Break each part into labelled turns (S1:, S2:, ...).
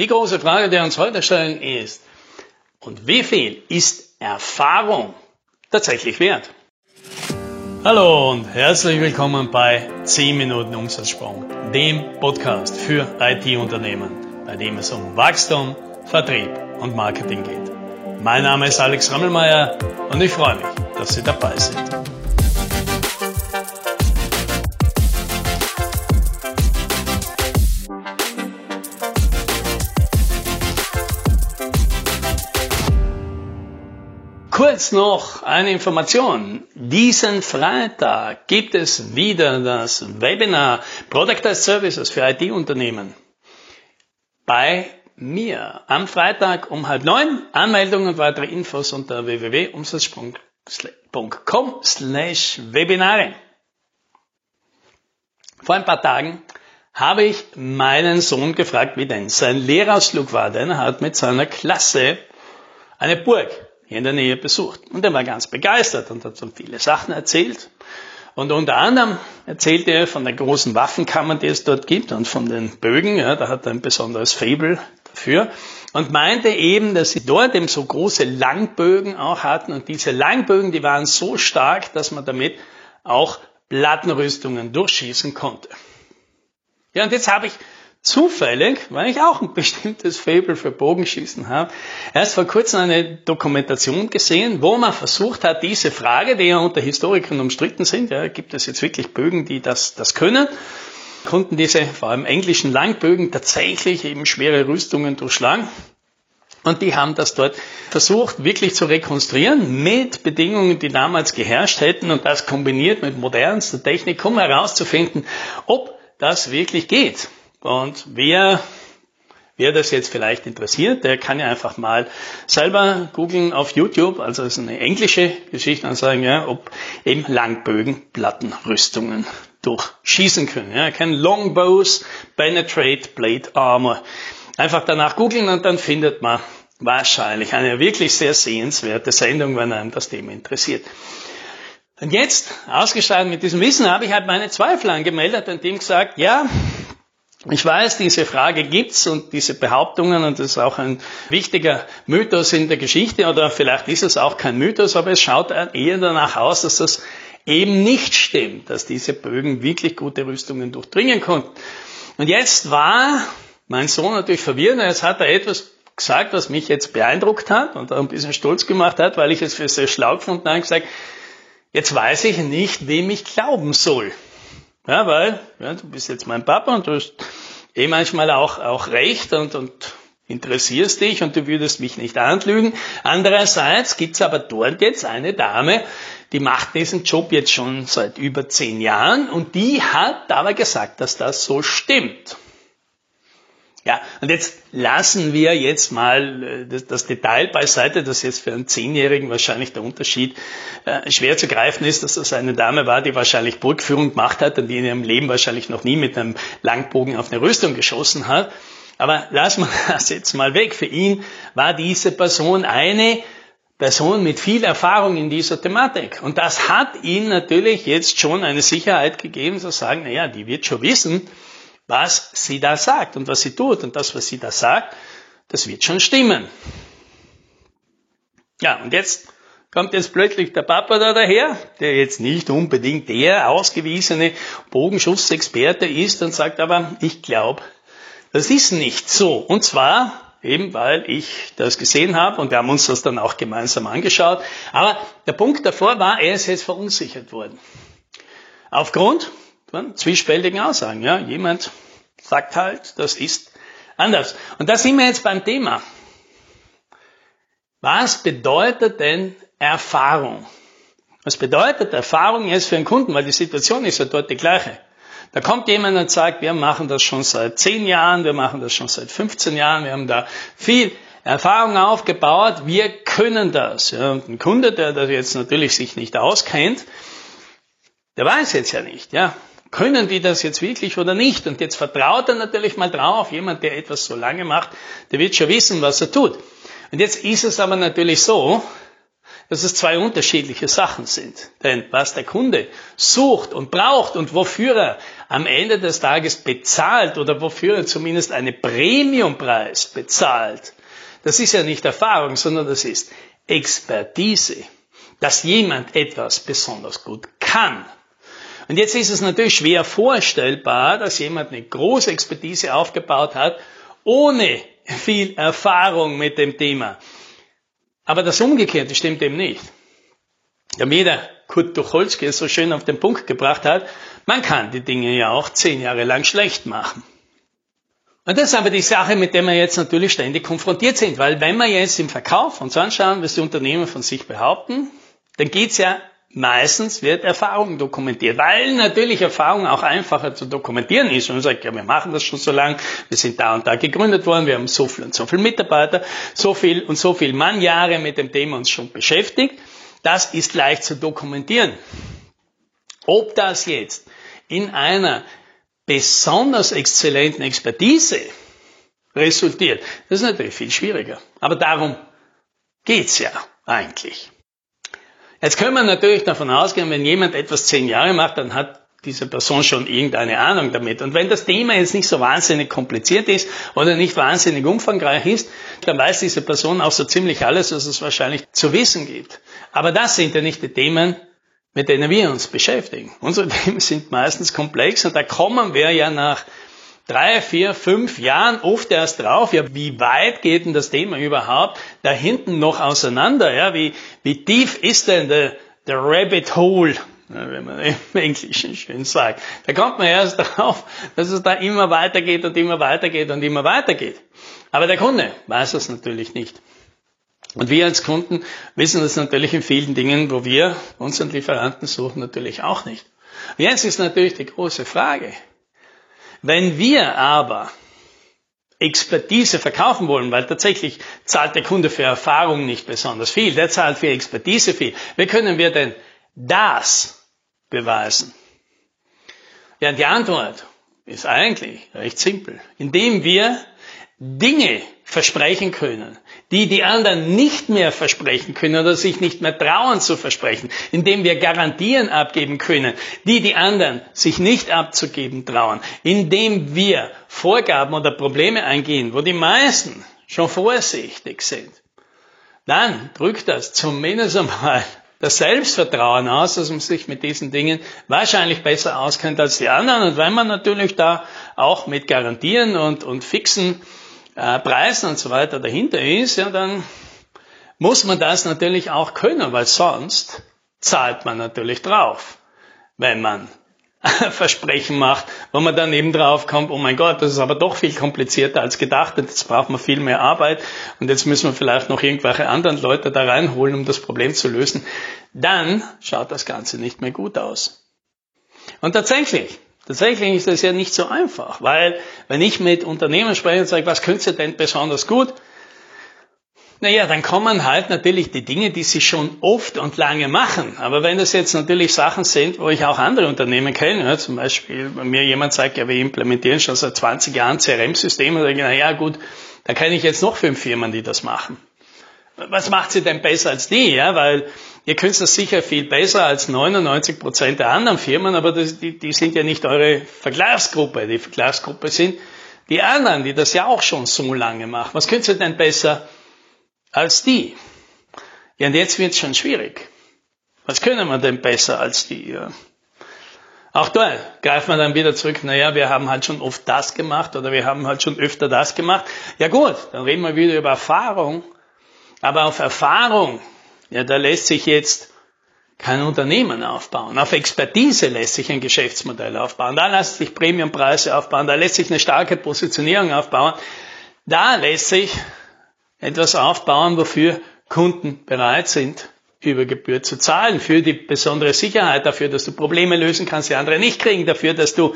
S1: Die große Frage, die wir uns heute stellen, ist, und wie viel ist Erfahrung tatsächlich wert? Hallo und herzlich willkommen bei 10 Minuten Umsatzsprung, dem Podcast für IT-Unternehmen, bei dem es um Wachstum, Vertrieb und Marketing geht. Mein Name ist Alex Rammelmeier und ich freue mich, dass Sie dabei sind. Kurz noch eine Information. Diesen Freitag gibt es wieder das Webinar Product as Services für IT-Unternehmen. Bei mir am Freitag um halb neun. Anmeldungen und weitere Infos unter www.umsatzsprung.com slash Webinare. Vor ein paar Tagen habe ich meinen Sohn gefragt, wie denn sein Lehrausflug war, denn er hat mit seiner Klasse eine Burg in der Nähe besucht. Und er war ganz begeistert und hat so viele Sachen erzählt. Und unter anderem erzählte er von der großen Waffenkammer, die es dort gibt und von den Bögen. Ja, da hat er ein besonderes Fable dafür. Und meinte eben, dass sie dort eben so große Langbögen auch hatten. Und diese Langbögen, die waren so stark, dass man damit auch Plattenrüstungen durchschießen konnte. Ja, und jetzt habe ich zufällig, weil ich auch ein bestimmtes Fable für Bogenschießen habe, erst vor kurzem eine Dokumentation gesehen, wo man versucht hat, diese Frage, die ja unter Historikern umstritten sind, ja, gibt es jetzt wirklich Bögen, die das, das können, konnten diese vor allem englischen Langbögen tatsächlich eben schwere Rüstungen durchschlagen. Und die haben das dort versucht, wirklich zu rekonstruieren mit Bedingungen, die damals geherrscht hätten und das kombiniert mit modernster Technik, um herauszufinden, ob das wirklich geht. Und wer, wer das jetzt vielleicht interessiert, der kann ja einfach mal selber googeln auf YouTube, also es ist eine englische Geschichte, und sagen, ja, ob eben Langbögen Plattenrüstungen durchschießen können. Ja, kein Longbows Penetrate Blade Armor. Einfach danach googeln und dann findet man wahrscheinlich eine wirklich sehr sehenswerte Sendung, wenn einem das Thema interessiert. Und jetzt, ausgestattet mit diesem Wissen, habe ich halt meine Zweifel angemeldet und dem gesagt, ja, ich weiß, diese Frage gibt's und diese Behauptungen, und das ist auch ein wichtiger Mythos in der Geschichte, oder vielleicht ist es auch kein Mythos, aber es schaut eher danach aus, dass das eben nicht stimmt, dass diese Bögen wirklich gute Rüstungen durchdringen konnten. Und jetzt war mein Sohn natürlich verwirrt, jetzt hat er etwas gesagt, was mich jetzt beeindruckt hat und ein bisschen stolz gemacht hat, weil ich es für sehr schlau gefunden habe, gesagt, jetzt weiß ich nicht, wem ich glauben soll. Ja, weil ja, du bist jetzt mein Papa und du hast eh manchmal auch, auch recht und, und interessierst dich und du würdest mich nicht anlügen. Andererseits gibt's aber dort jetzt eine Dame, die macht diesen Job jetzt schon seit über zehn Jahren und die hat aber gesagt, dass das so stimmt. Ja, und jetzt lassen wir jetzt mal äh, das, das, Detail beiseite, dass jetzt für einen Zehnjährigen wahrscheinlich der Unterschied äh, schwer zu greifen ist, dass das eine Dame war, die wahrscheinlich Burgführung gemacht hat und die in ihrem Leben wahrscheinlich noch nie mit einem Langbogen auf eine Rüstung geschossen hat. Aber lassen wir das jetzt mal weg. Für ihn war diese Person eine Person mit viel Erfahrung in dieser Thematik. Und das hat ihm natürlich jetzt schon eine Sicherheit gegeben, zu sagen, naja, die wird schon wissen, was sie da sagt und was sie tut. Und das, was sie da sagt, das wird schon stimmen. Ja, und jetzt kommt jetzt plötzlich der Papa da daher, der jetzt nicht unbedingt der ausgewiesene Bogenschussexperte ist und sagt aber, ich glaube, das ist nicht so. Und zwar eben weil ich das gesehen habe und wir haben uns das dann auch gemeinsam angeschaut. Aber der Punkt davor war, er ist jetzt verunsichert worden. Aufgrund zwiespältigen Aussagen. Ja, jemand sagt halt, das ist anders. Und da sind wir jetzt beim Thema. Was bedeutet denn Erfahrung? Was bedeutet Erfahrung jetzt für einen Kunden? Weil die Situation ist ja dort die gleiche. Da kommt jemand und sagt, wir machen das schon seit 10 Jahren, wir machen das schon seit 15 Jahren, wir haben da viel Erfahrung aufgebaut, wir können das. Ja, und ein Kunde, der das jetzt natürlich sich nicht auskennt, der weiß jetzt ja nicht, ja. Können die das jetzt wirklich oder nicht? Und jetzt vertraut er natürlich mal drauf, jemand, der etwas so lange macht, der wird schon wissen, was er tut. Und jetzt ist es aber natürlich so, dass es zwei unterschiedliche Sachen sind. Denn was der Kunde sucht und braucht und wofür er am Ende des Tages bezahlt oder wofür er zumindest einen Premiumpreis bezahlt, das ist ja nicht Erfahrung, sondern das ist Expertise, dass jemand etwas besonders gut kann. Und jetzt ist es natürlich schwer vorstellbar, dass jemand eine große Expertise aufgebaut hat, ohne viel Erfahrung mit dem Thema. Aber das Umgekehrte stimmt eben nicht. Der jeder Kurt Tucholsky es so schön auf den Punkt gebracht hat, man kann die Dinge ja auch zehn Jahre lang schlecht machen. Und das ist aber die Sache, mit der wir jetzt natürlich ständig konfrontiert sind, weil wenn wir jetzt im Verkauf uns anschauen, was die Unternehmen von sich behaupten, dann geht's ja meistens wird Erfahrung dokumentiert, weil natürlich Erfahrung auch einfacher zu dokumentieren ist. Und man sagt, ja, wir machen das schon so lange, wir sind da und da gegründet worden, wir haben so viel und so viel Mitarbeiter, so viel und so viel Mannjahre mit dem Thema uns schon beschäftigt. Das ist leicht zu dokumentieren. Ob das jetzt in einer besonders exzellenten Expertise resultiert, das ist natürlich viel schwieriger. Aber darum geht's ja eigentlich. Jetzt können wir natürlich davon ausgehen, wenn jemand etwas zehn Jahre macht, dann hat diese Person schon irgendeine Ahnung damit. Und wenn das Thema jetzt nicht so wahnsinnig kompliziert ist oder nicht wahnsinnig umfangreich ist, dann weiß diese Person auch so ziemlich alles, was es wahrscheinlich zu wissen gibt. Aber das sind ja nicht die Themen, mit denen wir uns beschäftigen. Unsere Themen sind meistens komplex und da kommen wir ja nach drei, vier, fünf Jahren oft erst drauf, ja, wie weit geht denn das Thema überhaupt da hinten noch auseinander, ja, wie, wie tief ist denn der, der Rabbit Hole, wenn man im Englischen schön sagt. Da kommt man erst drauf, dass es da immer weitergeht und immer weitergeht und immer weitergeht. Aber der Kunde weiß das natürlich nicht. Und wir als Kunden wissen das natürlich in vielen Dingen, wo wir unseren Lieferanten suchen, natürlich auch nicht. Und jetzt ist natürlich die große Frage, wenn wir aber Expertise verkaufen wollen, weil tatsächlich zahlt der Kunde für Erfahrung nicht besonders viel, der zahlt für Expertise viel. Wie können wir denn das beweisen? Ja, die Antwort ist eigentlich recht simpel. Indem wir Dinge versprechen können, die die anderen nicht mehr versprechen können oder sich nicht mehr trauen zu versprechen, indem wir Garantien abgeben können, die die anderen sich nicht abzugeben trauen, indem wir Vorgaben oder Probleme eingehen, wo die meisten schon vorsichtig sind, dann drückt das zumindest einmal das Selbstvertrauen aus, dass man sich mit diesen Dingen wahrscheinlich besser auskennt als die anderen. Und wenn man natürlich da auch mit Garantien und, und fixen äh, Preisen und so weiter dahinter ist, ja, dann muss man das natürlich auch können, weil sonst zahlt man natürlich drauf, wenn man Versprechen macht, wo man dann eben drauf kommt, oh mein Gott, das ist aber doch viel komplizierter als gedacht, jetzt braucht man viel mehr Arbeit und jetzt müssen wir vielleicht noch irgendwelche anderen Leute da reinholen, um das Problem zu lösen, dann schaut das Ganze nicht mehr gut aus. Und tatsächlich, Tatsächlich ist das ja nicht so einfach, weil wenn ich mit Unternehmen spreche und sage, was könnt ihr denn besonders gut? Naja, dann kommen halt natürlich die Dinge, die sie schon oft und lange machen. Aber wenn das jetzt natürlich Sachen sind, wo ich auch andere Unternehmen kenne, ja, zum Beispiel, wenn mir jemand sagt, ja, wir implementieren schon seit 20 Jahren CRM-Systeme, dann denke ich, naja, gut, da kenne ich jetzt noch fünf Firmen, die das machen. Was macht sie denn besser als die? Ja, weil Ihr könnt das sicher viel besser als 99 Prozent der anderen Firmen, aber das, die, die sind ja nicht eure Vergleichsgruppe. Die Vergleichsgruppe sind die anderen, die das ja auch schon so lange machen. Was könnt ihr denn besser als die? Ja, und jetzt wird es schon schwierig. Was können wir denn besser als die? Ja? Auch da greift man dann wieder zurück, naja, wir haben halt schon oft das gemacht oder wir haben halt schon öfter das gemacht. Ja gut, dann reden wir wieder über Erfahrung. Aber auf Erfahrung ja, da lässt sich jetzt kein Unternehmen aufbauen. Auf Expertise lässt sich ein Geschäftsmodell aufbauen. Da lassen sich Premiumpreise aufbauen. Da lässt sich eine starke Positionierung aufbauen. Da lässt sich etwas aufbauen, wofür Kunden bereit sind, über Gebühr zu zahlen. Für die besondere Sicherheit, dafür, dass du Probleme lösen kannst, die andere nicht kriegen, dafür, dass du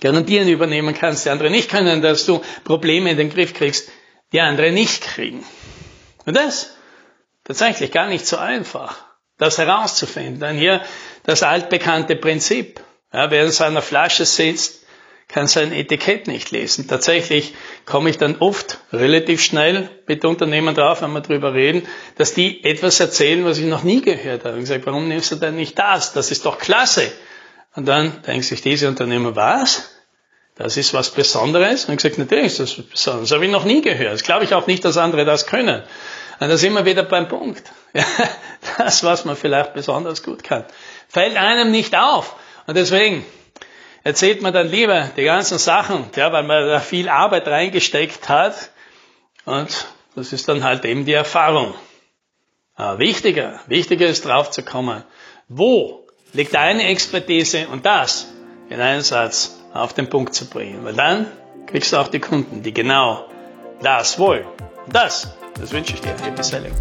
S1: Garantien übernehmen kannst, die andere nicht können, dass du Probleme in den Griff kriegst, die andere nicht kriegen. Und das tatsächlich gar nicht so einfach, das herauszufinden. Denn hier das altbekannte Prinzip. Ja, wer in seiner Flasche sitzt, kann sein Etikett nicht lesen. Tatsächlich komme ich dann oft relativ schnell mit Unternehmen drauf, wenn wir drüber reden, dass die etwas erzählen, was ich noch nie gehört habe. Ich sage, warum nimmst du denn nicht das? Das ist doch klasse. Und dann denken sich diese Unternehmer, was? Das ist was Besonderes? Und ich sage, natürlich ist das was Besonderes. Das habe ich noch nie gehört. Das glaube ich auch nicht, dass andere das können. Und da sind wir wieder beim Punkt. das, was man vielleicht besonders gut kann, fällt einem nicht auf. Und deswegen erzählt man dann lieber die ganzen Sachen, ja, weil man da viel Arbeit reingesteckt hat. Und das ist dann halt eben die Erfahrung. Aber wichtiger, wichtiger ist drauf zu kommen, wo liegt deine Expertise und das in einen Satz auf den Punkt zu bringen. Weil dann kriegst du auch die Kunden, die genau das wollen. Und das, das wünsche ich dir. Happy Selling.